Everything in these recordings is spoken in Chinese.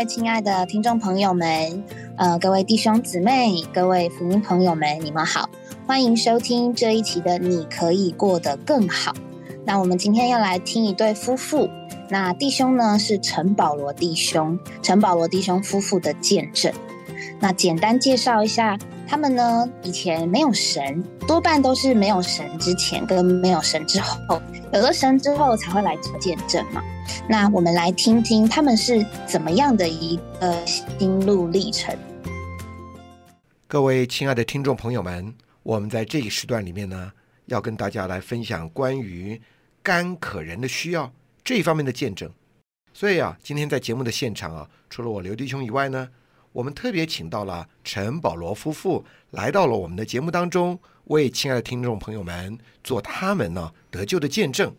位亲爱的听众朋友们，呃，各位弟兄姊妹，各位福音朋友们，你们好，欢迎收听这一期的《你可以过得更好》。那我们今天要来听一对夫妇，那弟兄呢是陈保罗弟兄，陈保罗弟兄夫妇的见证。那简单介绍一下，他们呢以前没有神，多半都是没有神之前跟没有神之后，有了神之后才会来做见证嘛。那我们来听听他们是怎么样的一个心路历程。各位亲爱的听众朋友们，我们在这个时段里面呢，要跟大家来分享关于干渴人的需要这一方面的见证。所以啊，今天在节目的现场啊，除了我刘弟兄以外呢，我们特别请到了陈保罗夫妇来到了我们的节目当中，为亲爱的听众朋友们做他们呢得救的见证。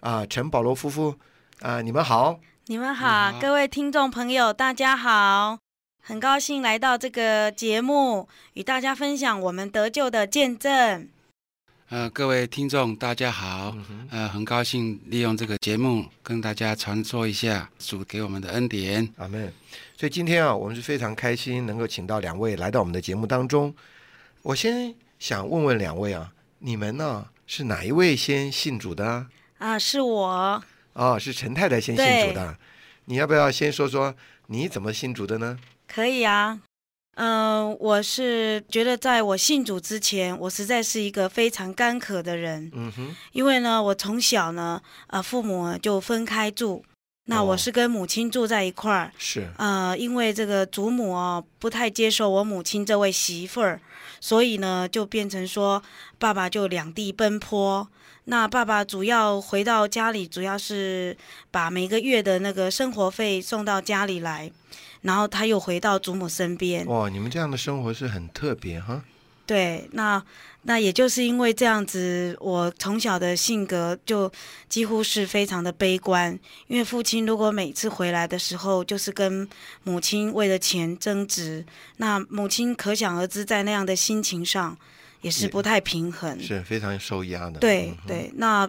啊，陈保罗夫妇啊，你们好。你们好，各位听众朋友，大家好，很高兴来到这个节目，与大家分享我们得救的见证。呃，各位听众，大家好，呃，很高兴利用这个节目跟大家传说一下主给我们的恩典。阿门。所以今天啊，我们是非常开心能够请到两位来到我们的节目当中。我先想问问两位啊，你们呢是哪一位先信主的啊？啊，是我。哦，是陈太太先信主的。你要不要先说说你怎么信主的呢？可以啊。嗯、我是觉得在我信主之前，我实在是一个非常干渴的人，嗯哼，因为呢，我从小呢，呃，父母就分开住，那哦我是跟母亲住在一块儿。是呃，因为这个祖母哦不太接受我母亲这位媳妇儿，所以呢就变成说爸爸就两地奔波。那爸爸主要回到家里，主要是把每个月的那个生活费送到家里来，然后他又回到祖母身边。哇，你们这样的生活是很特别哈。对，那那也就是因为这样子，我从小的性格就几乎是非常的悲观。因为父亲如果每次回来的时候，就是跟母亲为了钱争执，那母亲可想而知，在那样的心情上也是不太平衡。是非常受压的。对嗯，对，那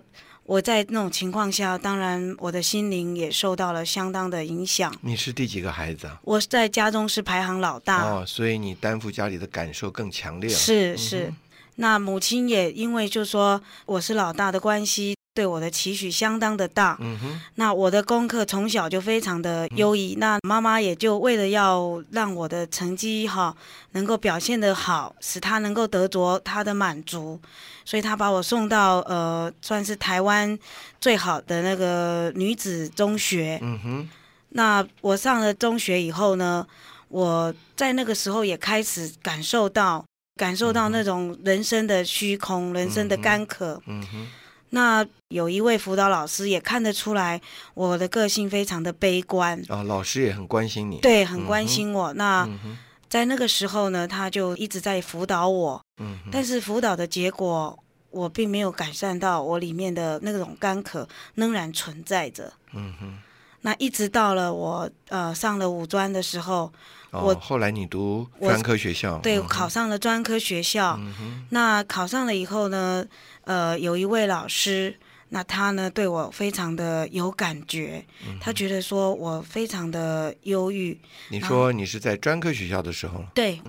我在那种情况下，当然我的心灵也受到了相当的影响。你是第几个孩子啊？我在家中是排行老大，哦，所以你担负家里的感受更强烈了。是是，那母亲也因为就说我是老大的关系，对我的期许相当的大。嗯哼，那我的功课从小就非常的优异，那妈妈也就为了要让我的成绩哈能够表现得好，使她能够得着她的满足，所以她把我送到呃算是台湾最好的那个女子中学。嗯哼，那我上了中学以后呢，我在那个时候也开始感受到感受到那种人生的虚空，人生的干渴。嗯哼，那有一位辅导老师也看得出来我的个性非常的悲观，哦，老师也很关心你。，对，很关心我。那嗯，在那个时候呢，他就一直在辅导我，嗯，但是辅导的结果，我并没有改善到我里面的那种干渴仍然存在着。嗯哼，那一直到了我呃上了五专的时候，哦，我后来你读专科学校，对，嗯考上了专科学校。嗯，那考上了以后呢，呃，有一位老师，那他呢对我非常的有感觉，嗯他觉得说我非常的忧郁，你说你是在专科学校的时候，对。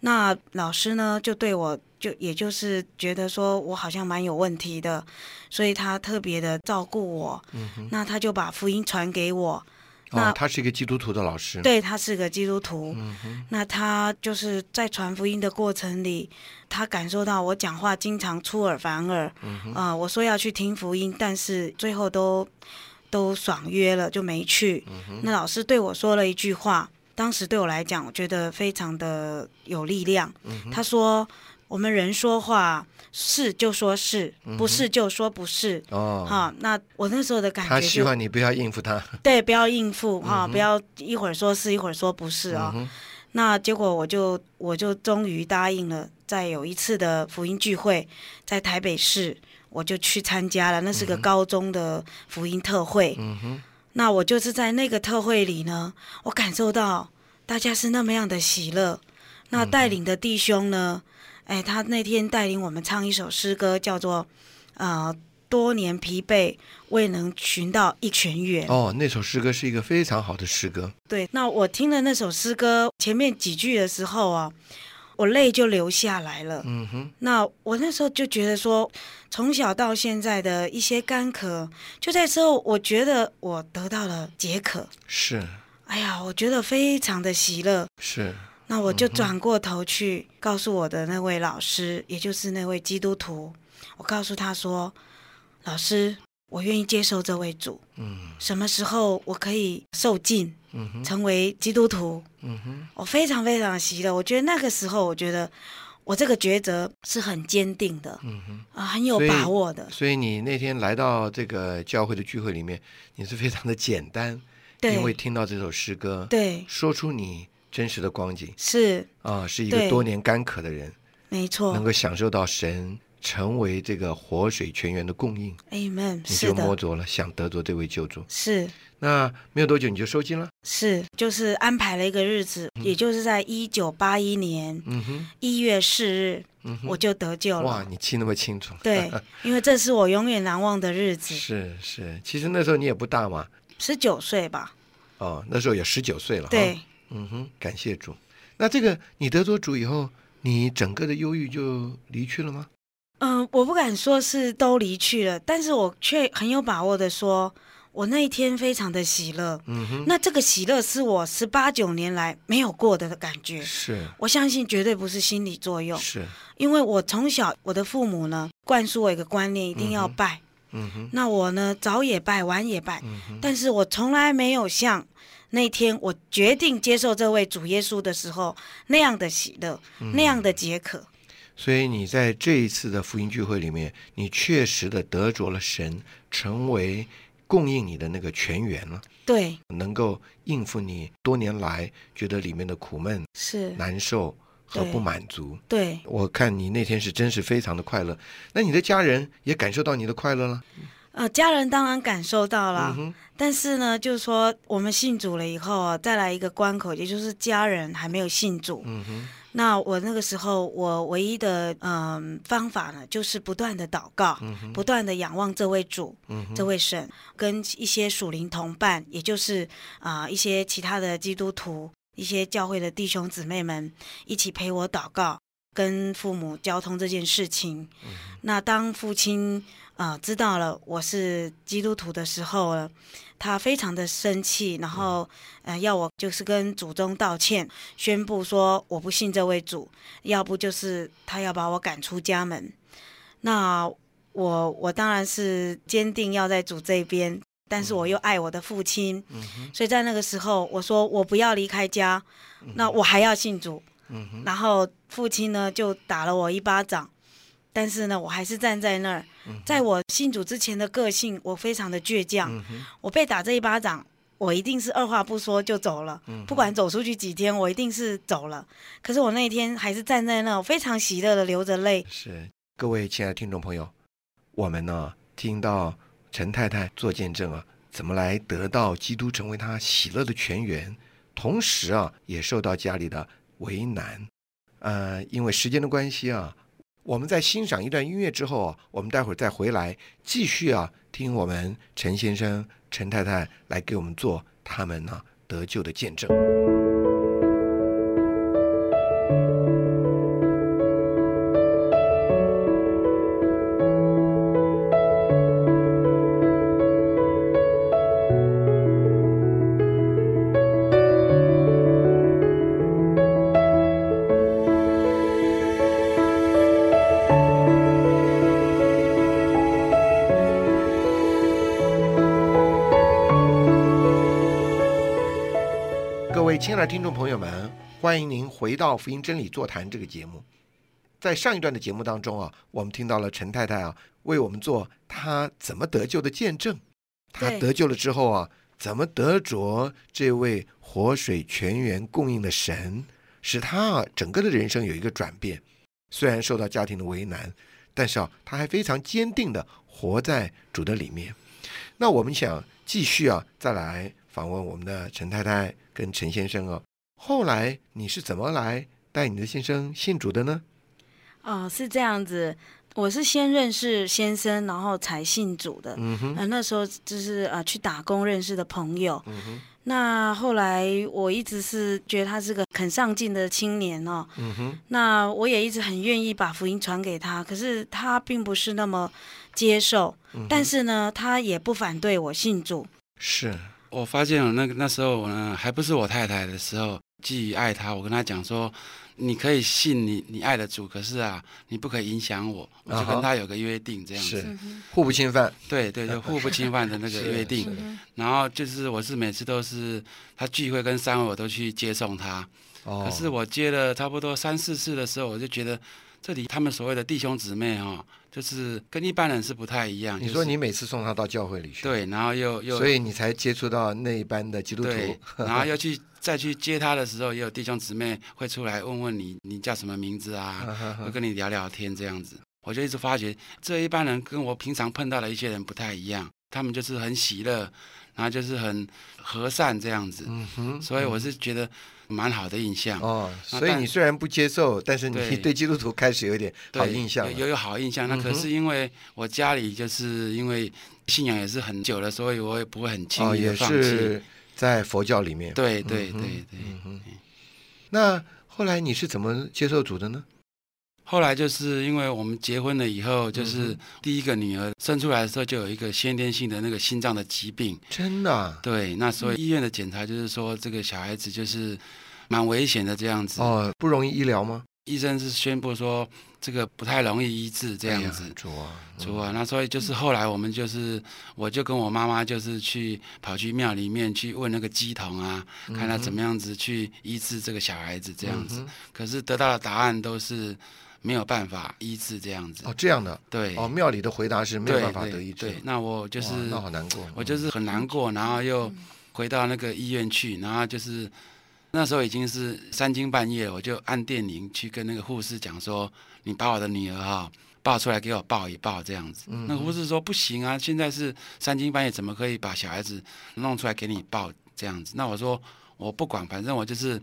那老师呢就对我就也就是觉得说我好像蛮有问题的，所以他特别的照顾我，那他就把福音传给我。那哦，他是一个基督徒的老师。，对他是个基督徒，嗯，那他就是在传福音的过程里，他感受到我讲话经常出尔反尔，啊、我说要去听福音，但是最后都都爽约了，就没去。嗯那老师对我说了一句话，当时对我来讲，我觉得非常的有力量。嗯他说：“我们人说话是就说是，不是就说不是。嗯哦，哈，那我那时候的感他希望你不要应付他。对，不要应付哈，不要一会儿说是一会儿说不是啊、嗯，那结果我就我就终于答应了，在有一次的福音聚会，在台北市，我就去参加了。那是个高中的福音特会。嗯哼，那我就是在那个特会里呢，我感受到大家是那么样的喜乐。那带领的弟兄呢，哎，他那天带领我们唱一首诗歌，叫做呃多年疲惫，未能寻到一泉源。哦，那首诗歌是一个非常好的诗歌。对，那我听了那首诗歌前面几句的时候啊，我泪就流下来了。嗯哼，那我那时候就觉得说，从小到现在的一些干渴，就在之后，我觉得我得到了解渴。是哎呀，我觉得非常的喜乐。是，那我就转过头去告诉我的那位老师，也就是那位基督徒，我告诉他说：“老师，我愿意接受这位主。嗯什么时候我可以受尽，嗯哼，成为基督徒？嗯哼，我非常非常喜乐。我觉得那个时候，我觉得我这个抉择是很坚定的，嗯哼。啊，很有把握的。所以你那天来到这个教会的聚会里面，你是非常的简单，对因为听到这首诗歌，对，说出你真实的光景。是。啊，是一个多年干渴的人，没错。能够享受到神成为这个活水泉源的供应，，Amen。你，就摸着了，想得着这位救主。是。那没有多久你就收金了，是，就是安排了一个日子，也就是在一九八一年一月四日，我就得救了。哇，你记那么清楚，对，因为这是我永远难忘的日子。是是，其实那时候你也不大嘛，十九岁吧？哦，那时候也十九岁了，哈，对，嗯哼，感谢主。那这个你得着主以后，你整个的忧郁就离去了吗？嗯、我不敢说是都离去了，但是我却很有把握的说，我那一天非常的喜乐。嗯哼，那这个喜乐是我十八九年来没有过的感觉。是我相信绝对不是心理作用，是，因为我从小我的父母呢灌输我一个观念，一定要拜。嗯哼，那我呢早也拜，晚也拜，嗯，但是我从来没有像那天我决定接受这位主耶稣的时候那样的喜乐，嗯那样的解渴。所以你在这一次的福音聚会里面，你确实的得着了神成为供应你的那个泉源了，对，能够应付你多年来觉得里面的苦闷、是，难受和不满足。对，我看你那天是真是非常的快乐，那你的家人也感受到你的快乐了。呃，家人当然感受到了，嗯，但是呢，就是说我们信主了以后啊，再来一个关口，也就是家人还没有信主。嗯哼，那我那个时候，我唯一的嗯、方法呢，就是不断的祷告，嗯，不断的仰望这位主，嗯，这位神，跟一些属灵同伴，也就是啊、一些其他的基督徒，一些教会的弟兄姊妹们一起陪我祷告，跟父母交通这件事情。那当父亲啊、知道了我是基督徒的时候了，他非常的生气，然后呃要我就是跟祖宗道歉，宣布说我不信这位主，要不就是他要把我赶出家门。那我我当然是坚定要在主这边，但是我又爱我的父亲，嗯，所以在那个时候我说我不要离开家，那我还要信主。嗯，然后父亲呢就打了我一巴掌，但是呢我还是站在那儿。在我信主之前的个性，我非常的倔强。嗯，我被打这一巴掌，我一定是二话不说就走了，嗯不管走出去几天，我一定是走了。可是我那一天还是站在那，儿非常喜乐的流着泪。是各位亲爱的听众朋友，我们呢听到陈太太做见证啊，怎么来得到基督成为她喜乐的泉源，同时啊也受到家里的为难。呃，因为时间的关系啊，我们在欣赏一段音乐之后啊，我们待会儿再回来继续啊听我们陈先生、陈太太来给我们做他们呢得救的见证。爱的听众朋友们，欢迎您回到福音真理座谈这个节目。在上一段的节目当中啊，我们听到了陈太太啊为我们做她怎么得救的见证。她得救了之后啊，怎么得着这位活水泉源供应的神，使她啊整个的人生有一个转变。虽然受到家庭的为难，但是啊，她还非常坚定的活在主的里面。那我们想继续啊，再来访问我们的陈太太跟陈先生哦。后来你是怎么来带你的先生信主的呢？哦，是这样子。我是先认识先生，然后才信主的。嗯哼，呃，那时候就是呃去打工认识的朋友。嗯哼，那后来我一直是觉得他是个很上进的青年哦。嗯哼，那我也一直很愿意把福音传给他，可是他并不是那么接受。嗯但是呢，他也不反对我信主。是，我发现了那个那时候呢，还不是我太太的时候，基于爱她，我跟她讲说，你可以信你你爱的主，可是啊，你不可以影响我，我就跟她有个约定这样子。互不侵犯。对对，就互不侵犯的那个 约定。然后就是我是每次都是她聚会跟三会我都去接送他，哦，可是我接了差不多三四次的时候，我就觉得这里他们所谓的弟兄姊妹哈、就是跟一般人是不太一样。你说你每次送他到教会里去，，对，然后又又所以你才接触到那一班的基督徒。，然后又去再去接他的时候，也有弟兄姊妹会出来问问你，你叫什么名字啊？会跟你聊聊天这样子。我就一直发觉，这一般人跟我平常碰到的一些人不太一样，他们就是很喜乐，然后就是很和善这样子，嗯哼，所以我是觉得蛮好的印象。哦，所以你虽然不接受，但是你对对基督徒开始有点好印象了有有有好印象。那可是因为我家里就是因为信仰也是很久了，所以我也不会很轻易的放弃。是在佛教里面。对对对对。嗯，那后来你是怎么接受主的呢？后来就是因为我们结婚了以后，就是嗯第一个女儿生出来的时候就有一个先天性的那个心脏的疾病，真的啊、对，那所以医院的检查就是说这个小孩子就是蛮危险的这样子。哦，不容易医疗吗？医生是宣布说这个不太容易医治这样子。主啊，主啊，那所以就是后来我们就是，我就跟我妈妈就是去跑去庙里面去问那个鸡童啊，看他怎么样子去医治这个小孩子这样子。嗯可是得到的答案都是没有办法医治这样子。哦，这样的对，哦，庙里的回答是没有办法得医治对，，那我就是哇那好难过，我就是很难过，然后又回到那个医院去，然后就是那时候已经是三更半夜，我就按电铃去跟那个护士讲说，你把我的女儿哈、抱出来给我抱一抱这样子。嗯那护士说不行啊，现在是三更半夜，怎么可以把小孩子弄出来给你抱这样子？那我说我不管，反正我就是。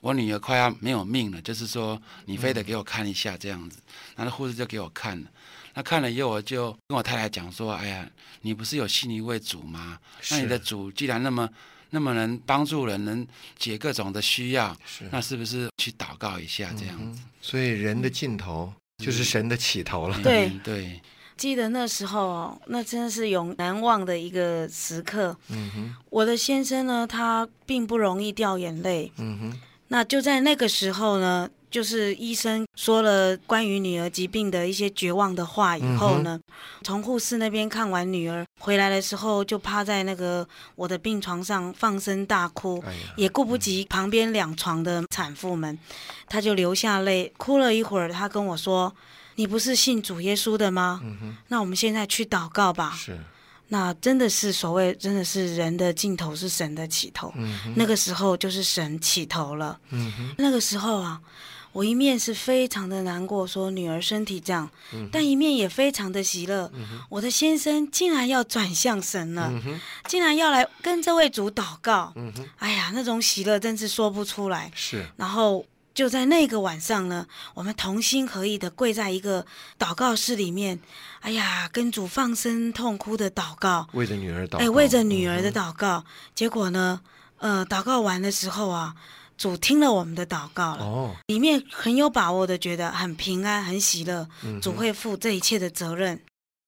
我女儿快要没有命了，就是说你非得给我看一下这样子，然后护士就给我看了，那看了以后我就跟我太太讲说，哎呀，你不是有信一位主吗？那你的主既然那么那么能帮助人，能解各种的需要，是那是不是去祷告一下这样子？嗯所以人的尽头就是神的起头了。对嗯对，记得那时候哦，那真的是永难忘的一个时刻。嗯哼，我的先生呢，他并不容易掉眼泪。嗯哼，那就在那个时候呢，就是医生说了关于女儿疾病的一些绝望的话以后呢，从护士那边看完女儿回来的时候，就趴在那个我的病床上放声大哭。哎，也顾不及旁边两床的产妇们，他就流下泪，哭了一会儿。他跟我说：“你不是信主耶稣的吗？嗯，那我们现在去祷告吧。是，”那真的是所谓，真的是人的尽头是神的起头。嗯，那个时候就是神起头了。那个时候啊，我一面是非常的难过，说女儿身体这样，嗯但一面也非常的喜乐。我的先生竟然要转向神了，嗯，竟然要来跟这位主祷告。嗯，哎呀，那种喜乐真是说不出来。是，然后就在那个晚上呢，我们同心合意的跪在一个祷告室里面，哎呀，跟主放声痛哭的祷告，为着女儿祷告，哎，为着女儿的嗯祷告。结果呢，呃，祷告完的时候啊，主听了我们的祷告了，哦，里面很有把握的，觉得很平安、很喜乐，嗯主会负这一切的责任。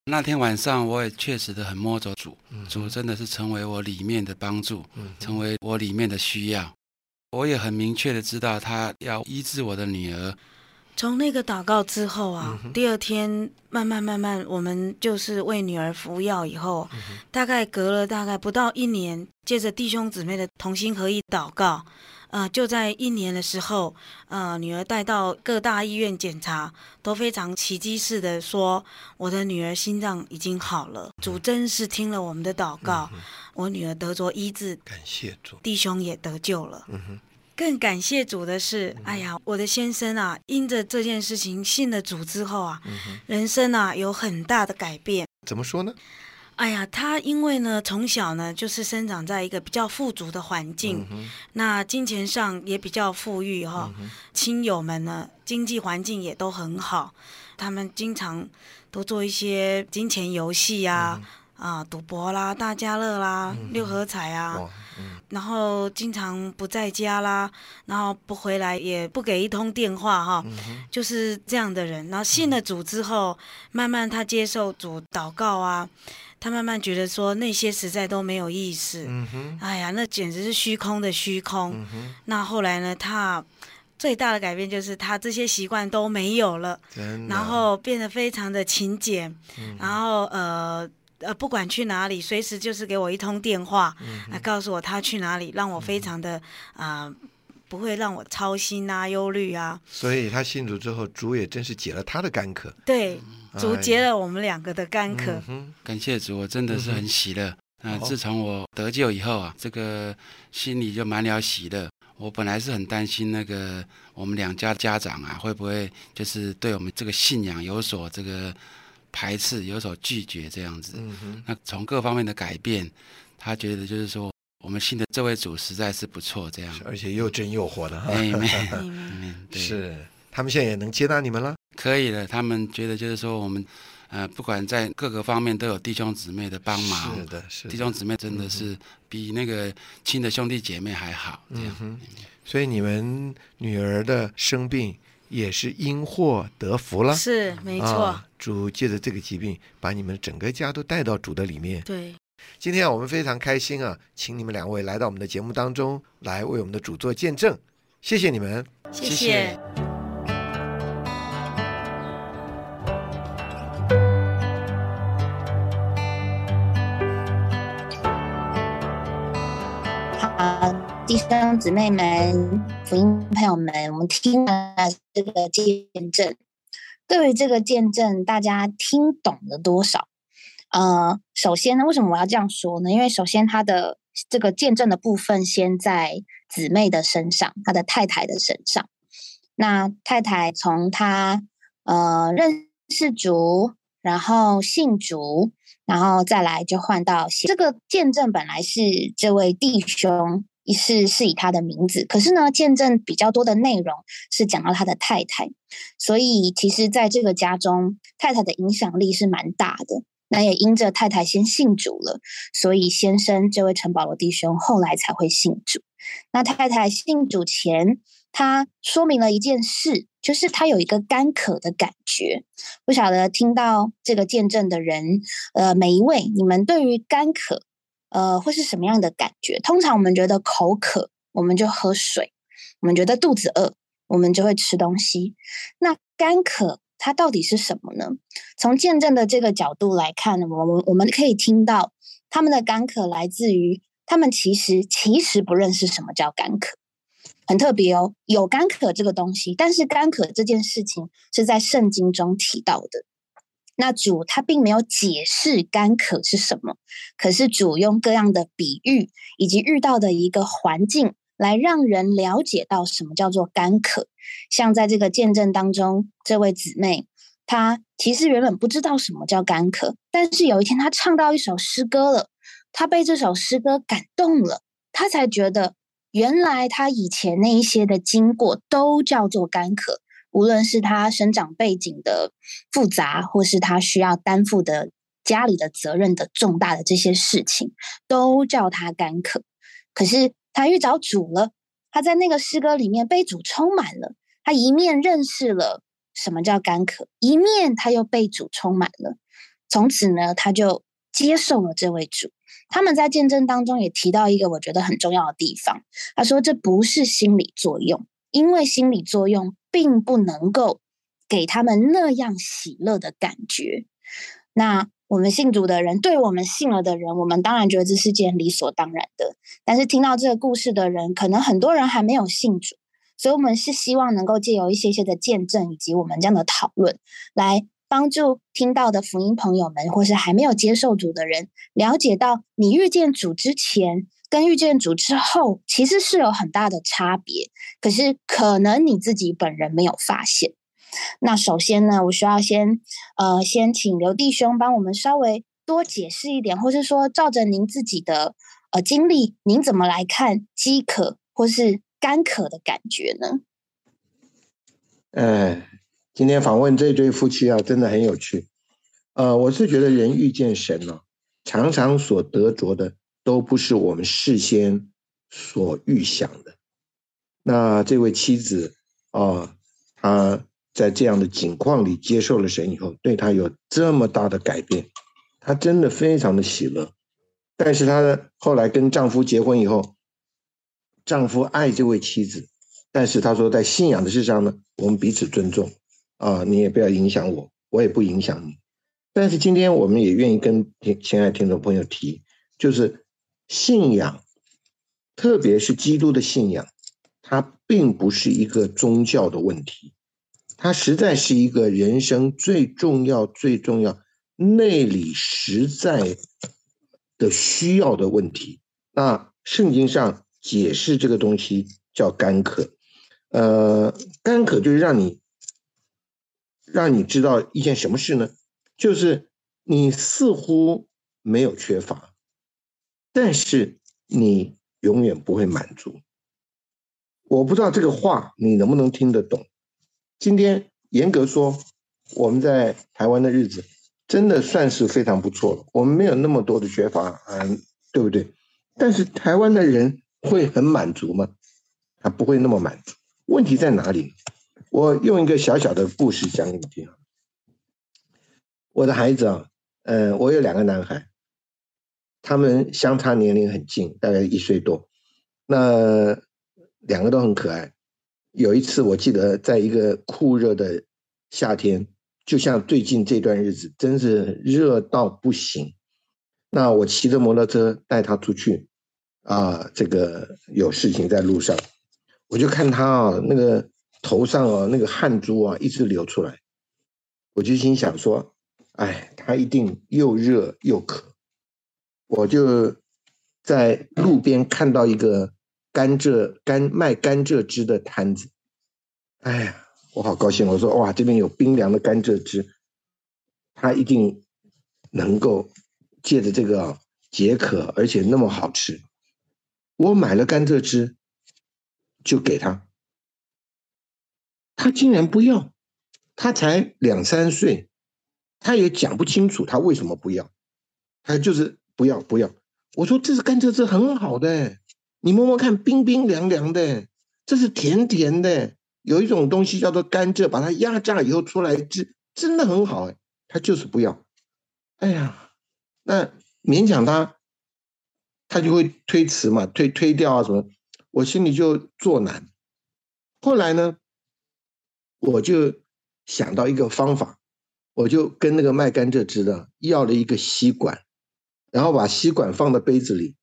那天晚上我也确实的很摸着主，嗯主真的是成为我里面的帮助，嗯成为我里面的需要。我也很明确的知道他要医治我的女儿，从那个祷告之后啊，嗯第二天慢慢慢慢，我们就是为女儿服药以后，嗯大概隔了大概不到一年，借着弟兄姊妹的同心合意祷告，呃，就在一年的时候，呃，女儿带到各大医院检查，都非常奇迹式的说，我的女儿心脏已经好了。主真是听了我们的祷告，我女儿得着医治，感谢主，弟兄也得救了。嗯哼，更感谢主的是，哎呀，我的先生啊，因着这件事情信了主之后啊，嗯，人生啊有很大的改变。怎么说呢？哎呀，他因为呢，从小呢就是生长在一个比较富足的环境，那金钱上也比较富裕哈，亲友们呢经济环境也都很好，他们经常都做一些金钱游戏呀，啊，赌博啦、大家乐啦、六合彩啊。然后经常不在家啦，然后不回来，也不给一通电话哈，就是这样的人。然后信了主之后，慢慢他接受主祷告啊，他慢慢觉得说那些实在都没有意思。哎呀，那简直是虚空的虚空。那后来呢，他最大的改变就是他这些习惯都没有了，然后变得非常的勤俭，然后呃。呃，不管去哪里，随时就是给我一通电话，来告诉我他去哪里，让我非常的啊，不会让我操心啊、忧虑啊。所以他信主之后，主也真是解了他的干渴。对，主解了我们两个的干渴。感谢主，我真的是很喜乐。那自从我得救以后啊，这个心里就满了喜乐。我本来是很担心那个我们两家家长啊，会不会就是对我们这个信仰有所这个。排斥，有所拒绝这样子。嗯。那从各方面的改变，他觉得就是说，我们信的这位主实在是不错，这样。而且又真又活的哈。没没 是，他们现在也能接纳你们了。可以的，他们觉得就是说，我们呃，不管在各个方面都有弟兄姊妹的帮忙。是的，是。弟兄姊妹真的是比那个亲的兄弟姐妹还好。这样。所以你们女儿的生病。也是因祸得福了，是没错。主借着这个疾病，把你们整个家都带到主的里面。对，今天啊，我们非常开心啊，请你们两位来到我们的节目当中，来为我们的主做见证。谢谢你们，谢谢。好。弟兄姊妹们、福音朋友们，我们听了这个见证，对于这个见证，大家听懂了多少？呃，首先呢，为什么我要这样说呢？因为首先他的这个见证的部分，先在姊妹的身上，他的太太的身上。那太太从他呃认识主，然后信主，然后再来就换到这个见证，本来是这位弟兄。是是以他的名字，可是呢，见证比较多的内容是讲到他的太太，所以其实在这个家中，太太的影响力是蛮大的。那也因着太太先信主了，所以先生这位陈保罗弟兄后来才会信主。那太太信主前，他说明了一件事，就是他有一个干渴的感觉。不晓得听到这个见证的人，呃，每一位，你们对于干渴？呃，会是什么样的感觉？通常我们觉得口渴，我们就喝水；我们觉得肚子饿，我们就会吃东西。那干渴它到底是什么呢？从见证的这个角度来看，我们我们可以听到他们的干渴来自于他们其实其实不认识什么叫干渴，很特别哦。有干渴这个东西，但是干渴这件事情是在圣经中提到的。那主他并没有解释干渴是什么，可是主用各样的比喻以及遇到的一个环境，来让人了解到什么叫做干渴。像在这个见证当中，这位姊妹，她其实原本不知道什么叫干渴，但是有一天她唱到一首诗歌了，她被这首诗歌感动了，她才觉得原来她以前那一些的经过都叫做干渴。无论是他生长背景的复杂，或是他需要担负的家里的责任的重大的这些事情，都叫他干渴。可是他遇着主了，他在那个诗歌里面被主充满了。他一面认识了什么叫干渴，一面他又被主充满了。从此呢，他就接受了这位主。他们在见证当中也提到一个我觉得很重要的地方，他说这不是心理作用，因为心理作用。并不能够给他们那样喜乐的感觉。那我们信主的人，对我们信了的人，我们当然觉得这是件理所当然的。但是听到这个故事的人，可能很多人还没有信主，所以我们是希望能够借由一些些的见证，以及我们这样的讨论，来帮助听到的福音朋友们，或是还没有接受主的人，了解到你遇见主之前。跟遇见主之后，其实是有很大的差别，可是可能你自己本人没有发现。那首先呢，我需要先呃，先请刘弟兄帮我们稍微多解释一点，或是说照着您自己的呃经历，您怎么来看饥渴或是干渴的感觉呢？哎，今天访问这对夫妻啊，真的很有趣。呃，我是觉得人遇见神呢，常常所得着的都不是我们事先所预想的。那这位妻子啊，她在这样的境况里接受了神以后，对她有这么大的改变，她真的非常的喜乐。但是她后来跟丈夫结婚以后，丈夫爱这位妻子。但是他说，在信仰的事上呢，我们彼此尊重啊，你也不要影响我，我也不影响你。但是今天我们也愿意跟亲爱听众朋友提，就是信仰，特别是基督的信仰，它并不是一个宗教的问题，它实在是一个人生最重要、最重要、内里实在的需要的问题。那圣经上解释这个东西叫干渴。呃，干渴就是让你，让你知道一件什么事呢？就是你似乎没有缺乏，但是你永远不会满足。我不知道这个话你能不能听得懂。今天严格说，我们在台湾的日子真的算是非常不错了。我们没有那么多的缺乏，嗯，对不对？但是台湾的人会很满足吗？他不会那么满足。问题在哪里？我用一个小小的故事讲给你听啊。我的孩子啊，嗯，我有两个男孩，他们相差年龄很近，大概一岁多。那两个都很可爱。有一次，我记得在一个酷热的夏天，就像最近这段日子，真是热到不行。那我骑着摩托车带他出去，啊，这个有事情在路上。我就看他啊，那个头上啊，那个汗珠啊，一直流出来。我就心想说，哎，他一定又热又渴。我就在路边看到一个甘蔗甘卖甘蔗汁的摊子，哎呀，我好高兴。我说哇，这边有冰凉的甘蔗汁，他一定能够借着这个解渴，而且那么好吃。我买了甘蔗汁。就给他，他竟然不要，他才两三岁，他也讲不清楚他为什么不要，他就是不要不要。我说这是甘蔗汁很好的，你摸摸看，冰冰凉凉的，这是甜甜的，有一种东西叫做甘蔗，把它压榨以后出来汁，真的很好哎，他就是不要。哎呀，那勉强他，他就会推辞嘛，推推掉啊什么。我心里就作难，后来呢，我就想到一个方法，我就跟那个卖甘蔗汁的要了一个吸管，然后把吸管放到杯子里，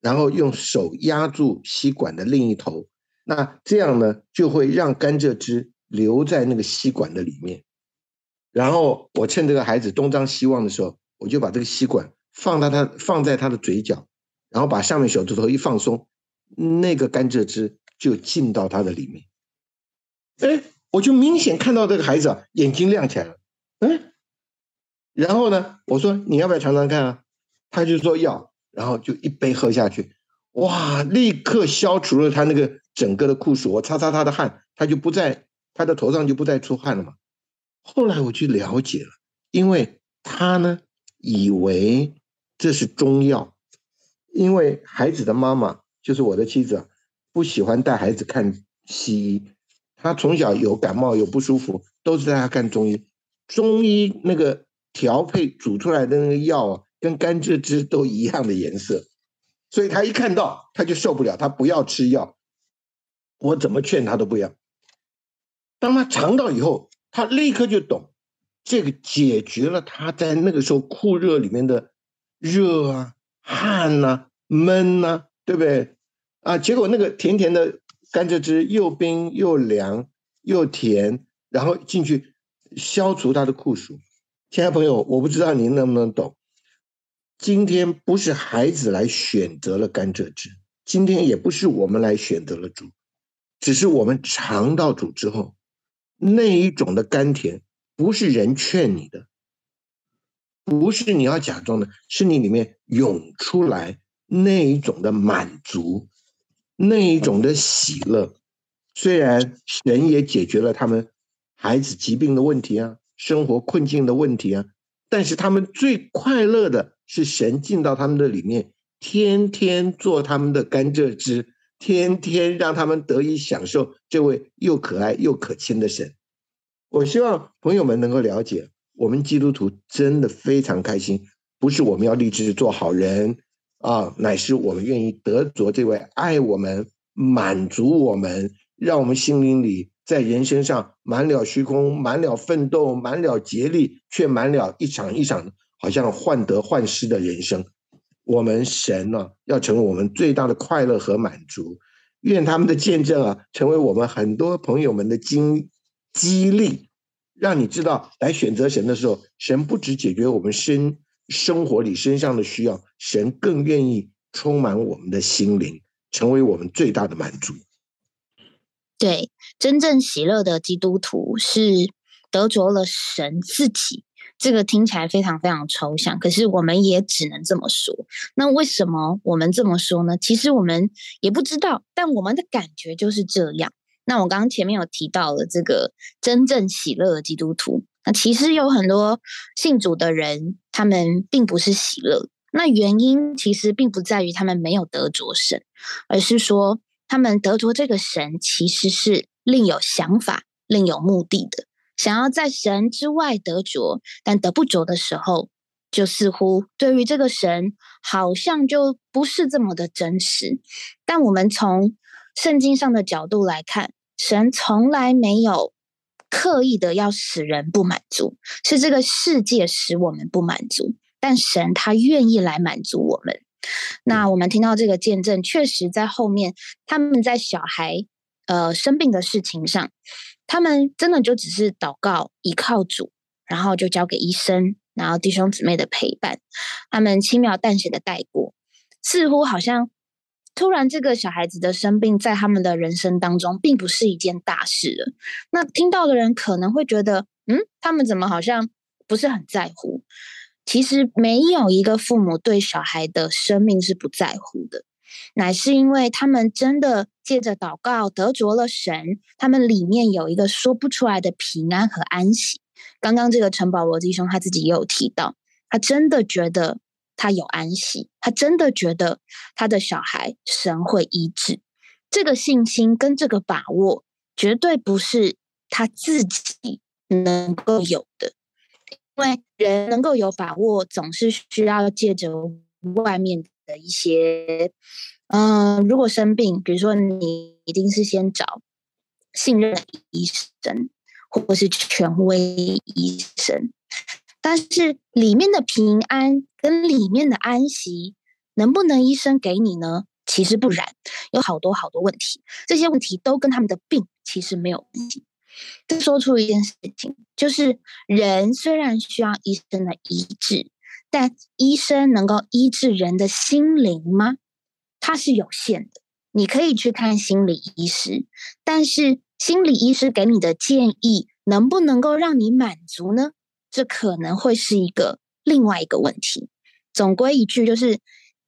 然后用手压住吸管的另一头，那这样呢就会让甘蔗汁留在那个吸管的里面。然后我趁这个孩子东张西望的时候，我就把这个吸管放到他放在他的嘴角，然后把上面手指头一放松。那个甘蔗汁就进到他的里面，哎，我就明显看到这个孩子啊，眼睛亮起来了，哎，然后呢，我说你要不要尝尝看啊？他就说要，然后就一杯喝下去，哇，立刻消除了他那个整个的酷暑，我擦擦他的汗，他就不再他的头上就不再出汗了嘛。后来我去了解了，因为他呢以为这是中药，因为孩子的妈妈。就是我的妻子，不喜欢带孩子看西医，他从小有感冒有不舒服，都是带他看中医。中医那个调配煮出来的那个药啊，跟甘蔗汁都一样的颜色，所以他一看到他就受不了，他不要吃药。我怎么劝他都不要。当他尝到以后，他立刻就懂，这个解决了他在那个时候酷热里面的热啊、汗呐、闷呐，对不对？啊，结果那个甜甜的甘蔗汁又冰又凉又甜，然后进去消除他的酷暑。亲爱朋友，我不知道您能不能懂。今天不是孩子来选择了甘蔗汁，今天也不是我们来选择了主，只是我们尝到主之后，那一种的甘甜，不是人劝你的，不是你要假装的，是你里面涌出来那一种的满足，那一种的喜乐。虽然神也解决了他们孩子疾病的问题啊，生活困境的问题啊，但是他们最快乐的是神进到他们的里面，天天做他们的甘蔗汁，天天让他们得以享受这位又可爱又可亲的神。我希望朋友们能够了解。我们基督徒真的非常开心，不是我们要立志做好人啊，乃是我们愿意得着这位爱我们、满足我们，让我们心灵里在人生上满了虚空、满了奋斗、满了竭力，却满了一场一场好像患得患失的人生。我们神呢，要成为我们最大的快乐和满足。愿他们的见证啊，成为我们很多朋友们的经激励。让你知道，来选择神的时候，神不只解决我们身生活里身上的需要，神更愿意充满我们的心灵，成为我们最大的满足。对，真正喜乐的基督徒是得着了神自己。这个听起来非常非常抽象，可是我们也只能这么说。那为什么我们这么说呢？其实我们也不知道，但我们的感觉就是这样。那我刚刚前面有提到了这个真正喜乐的基督徒，那其实有很多信主的人，他们并不是喜乐。那原因其实并不在于他们没有得着神，而是说他们得着这个神其实是另有想法、另有目的的，想要在神之外得着，但得不着的时候，就似乎对于这个神好像就不是这么的真实。但我们从圣经上的角度来看，神从来没有刻意的要使人不满足，是这个世界使我们不满足，但神他愿意来满足我们。那我们听到这个见证，确实在后面他们在小孩呃生病的事情上，他们真的就只是祷告依靠主，然后就交给医生，然后弟兄姊妹的陪伴，他们轻描淡写的带过，似乎好像。突然，这个小孩子的生病，在他们的人生当中，并不是一件大事了。那听到的人可能会觉得，嗯，他们怎么好像不是很在乎？其实，没有一个父母对小孩的生命是不在乎的，乃是因为他们真的借着祷告得着了神，他们里面有一个说不出来的平安和安息。刚刚这个陈宝罗弟兄他自己也有提到，他真的觉得。他有安息，他真的觉得他的小孩神会医治，这个信心跟这个把握绝对不是他自己能够有的，因为人能够有把握，总是需要借着外面的一些，嗯，如果生病，比如说你一定是先找信任的医生或者是权威医生。但是里面的平安跟里面的安息，能不能医生给你呢？其实不然，有好多好多问题，这些问题都跟他们的病其实没有关系。这说出一件事情，就是人虽然需要医生的医治，但医生能够医治人的心灵吗？它是有限的。你可以去看心理医师，但是心理医师给你的建议，能不能够让你满足呢？这可能会是一个另外一个问题。总归一句，就是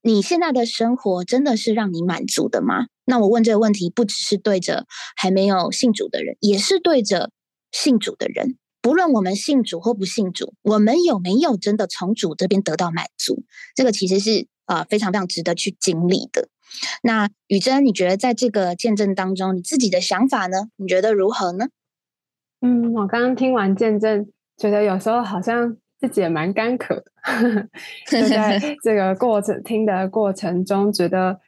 你现在的生活真的是让你满足的吗？那我问这个问题，不只是对着还没有信主的人，也是对着信主的人。不论我们信主或不信主，我们有没有真的从主这边得到满足？这个其实是啊非常非常值得去经历的。那雨珍，你觉得在这个见证当中，你自己的想法呢？你觉得如何呢？嗯，我刚刚听完见证。觉得有时候好像自己也蛮干渴的，就在 这个过程听的过程中，觉得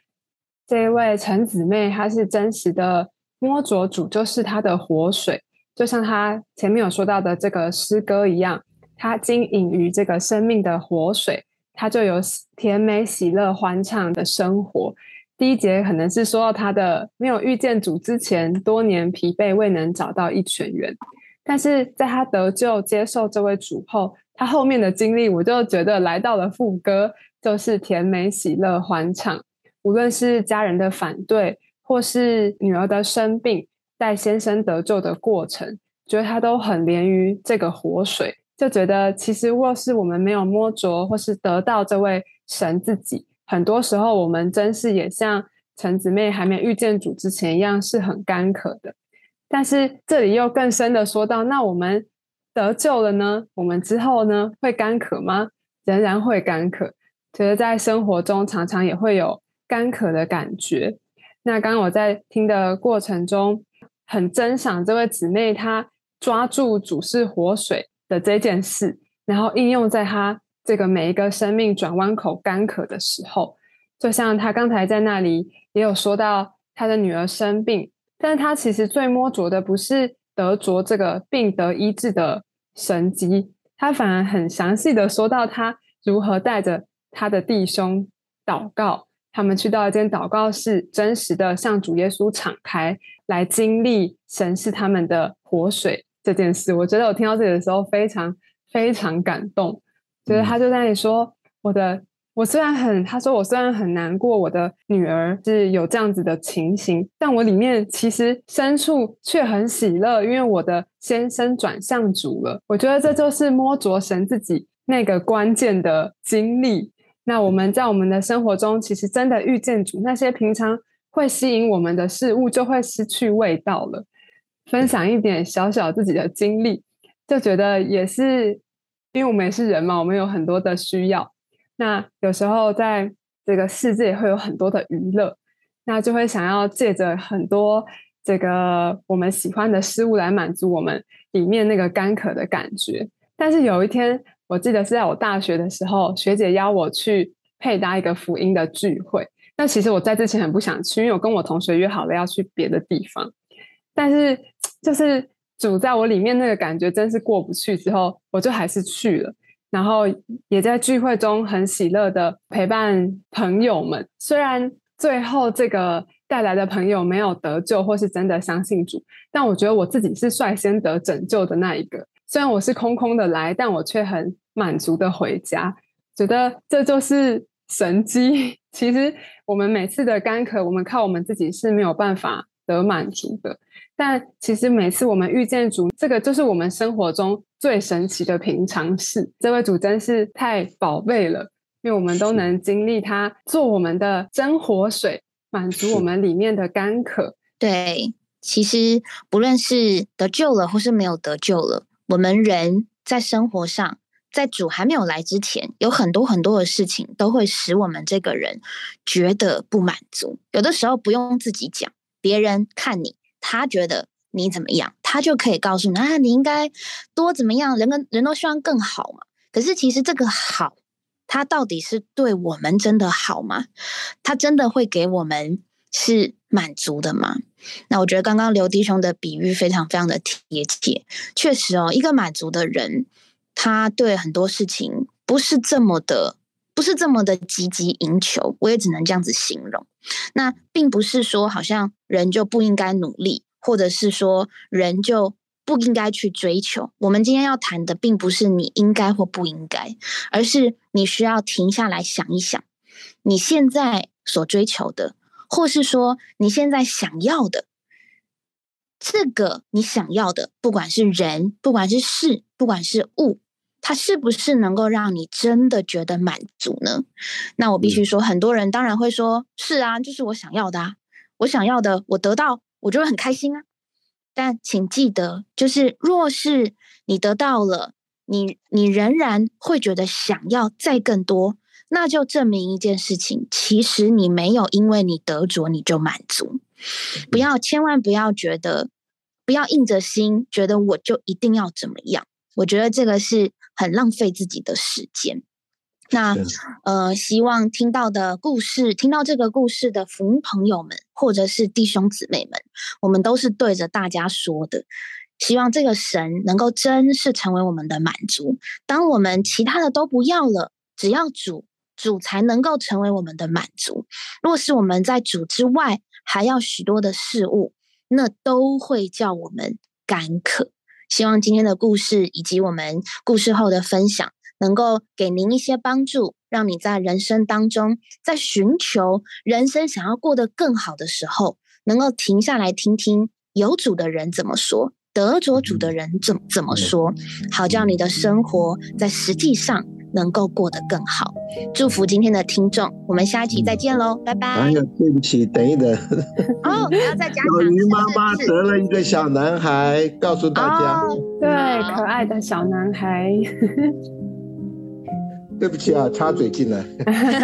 这一位陈姊妹她是真实的摸着主，就是她的活水，就像他前面有说到的这个诗歌一样，他经营于这个生命的活水，他就有甜美、喜乐、欢畅的生活。第一节可能是说到他的没有遇见主之前，多年疲惫未能找到一泉源。但是在他得救、接受这位主后，他后面的经历，我就觉得来到了副歌，就是甜美、喜乐、欢畅。无论是家人的反对，或是女儿的生病，带先生得救的过程，觉得他都很连于这个活水，就觉得其实若是我们没有摸着或是得到这位神自己，很多时候我们真是也像陈姊妹还没遇见主之前一样，是很干渴的。但是这里又更深的说到，那我们得救了呢？我们之后呢会干渴吗？仍然会干渴，觉得在生活中常常也会有干渴的感觉。那刚刚我在听的过程中，很珍赏这位姊妹她抓住主是活水的这件事，然后应用在她这个每一个生命转弯口干渴的时候。就像她刚才在那里也有说到，她的女儿生病，但是她其实最摸着的不是得着这个病得医治的神迹。她反而很详细的说到她如何带着她的弟兄祷告，他们去到一间祷告室，真实的向主耶稣敞开，来经历神是他们的活水这件事。我觉得我听到这里的时候非常非常感动，就是他就在那里说我的。我虽然很，他说我虽然很难过，我的女儿是有这样子的情形，但我里面其实深处却很喜乐，因为我的先生转向主了。我觉得这就是摸着神自己那个关键的经历。那我们在我们的生活中，其实真的遇见主，那些平常会吸引我们的事物就会失去味道了。分享一点小小自己的经历，就觉得也是，因为我们也是人嘛，我们有很多的需要。那有时候在这个世界会有很多的娱乐，那就会想要借着很多这个我们喜欢的事物来满足我们里面那个干渴的感觉。但是有一天，我记得是在我大学的时候，学姐邀我去配搭一个福音的聚会。那其实我在之前很不想去，因为我跟我同学约好了要去别的地方。但是就是主在我里面那个感觉真是过不去，之后我就还是去了。然后也在聚会中很喜乐的陪伴朋友们，虽然最后这个带来的朋友没有得救或是真的相信主，但我觉得我自己是率先得拯救的那一个。虽然我是空空的来，但我却很满足的回家，觉得这就是神机。其实我们每次的干渴，我们靠我们自己是没有办法得满足的。但其实每次我们遇见主，这个就是我们生活中最神奇的平常事。这位主真是太宝贝了，因为我们都能经历他做我们的真活水，满足我们里面的干渴。对，其实不论是得救了或是没有得救了，我们人在生活上，在主还没有来之前，有很多很多的事情都会使我们这个人觉得不满足。有的时候不用自己讲，别人看你。他觉得你怎么样，他就可以告诉你啊，你应该多怎么样。人跟人都希望更好嘛。可是其实这个好，他到底是对我们真的好吗？他真的会给我们是满足的吗？那我觉得刚刚刘弟兄的比喻非常非常的贴切。确实哦，一个满足的人，他对很多事情不是这么的。不是这么的积极赢求，我也只能这样子形容。那并不是说好像人就不应该努力，或者是说人就不应该去追求。我们今天要谈的，并不是你应该或不应该，而是你需要停下来想一想，你现在所追求的，或是说你现在想要的，这个你想要的，不管是人，不管是事，不管是物。它是不是能够让你真的觉得满足呢？那我必须说，很多人当然会说：“是啊，就是我想要的啊，我想要的，我得到，我就会很开心啊。”但请记得，就是若是你得到了，你你仍然会觉得想要再更多，那就证明一件事情：其实你没有因为你得着你就满足。不要，千万不要觉得，不要硬着心觉得我就一定要怎么样。我觉得这个是。很浪费自己的时间。那呃，希望听到的故事，听到这个故事的福音朋友们，或者是弟兄姊妹们，我们都是对着大家说的。希望这个神能够真是成为我们的满足。当我们其他的都不要了，只要主，主才能够成为我们的满足。若是我们在主之外还要许多的事物，那都会叫我们干渴。希望今天的故事以及我们故事后的分享，能够给您一些帮助，让你在人生当中，在寻求人生想要过得更好的时候，能够停下来听听有主的人怎么说，得着主的人怎怎么说，好叫你的生活在实际上能够过得更好。祝福今天的听众，我们下一期再见喽，拜拜。哎呀，对不起，等一等，哦，还要再加小强鱼妈妈得了一个小男孩，告诉大家，哦，对，可爱的小男孩。对不起啊，插嘴进来。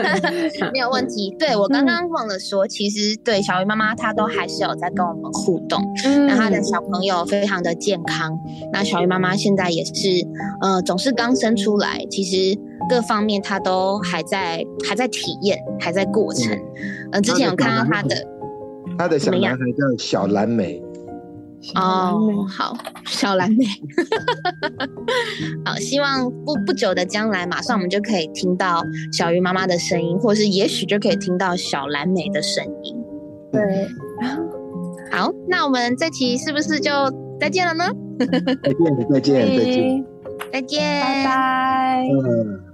没有问题。对我刚刚忘了说，其实对小鱼妈妈她都还是有在跟我们互动。嗯那她的小朋友非常的健康，那小鱼妈妈现在也是，呃，总是刚生出来，其实各方面她都还在还在体验，还在过程。嗯、之前有看到她的她的小男孩叫小蓝莓，哦，好，小蓝莓，好，希望不不久的将来，马上我们就可以听到小鱼妈妈的声音，或是也许就可以听到小蓝莓的声音。对，好，那我们这期是不是就再见了呢？再见，再见，再见。再见，拜。嗯。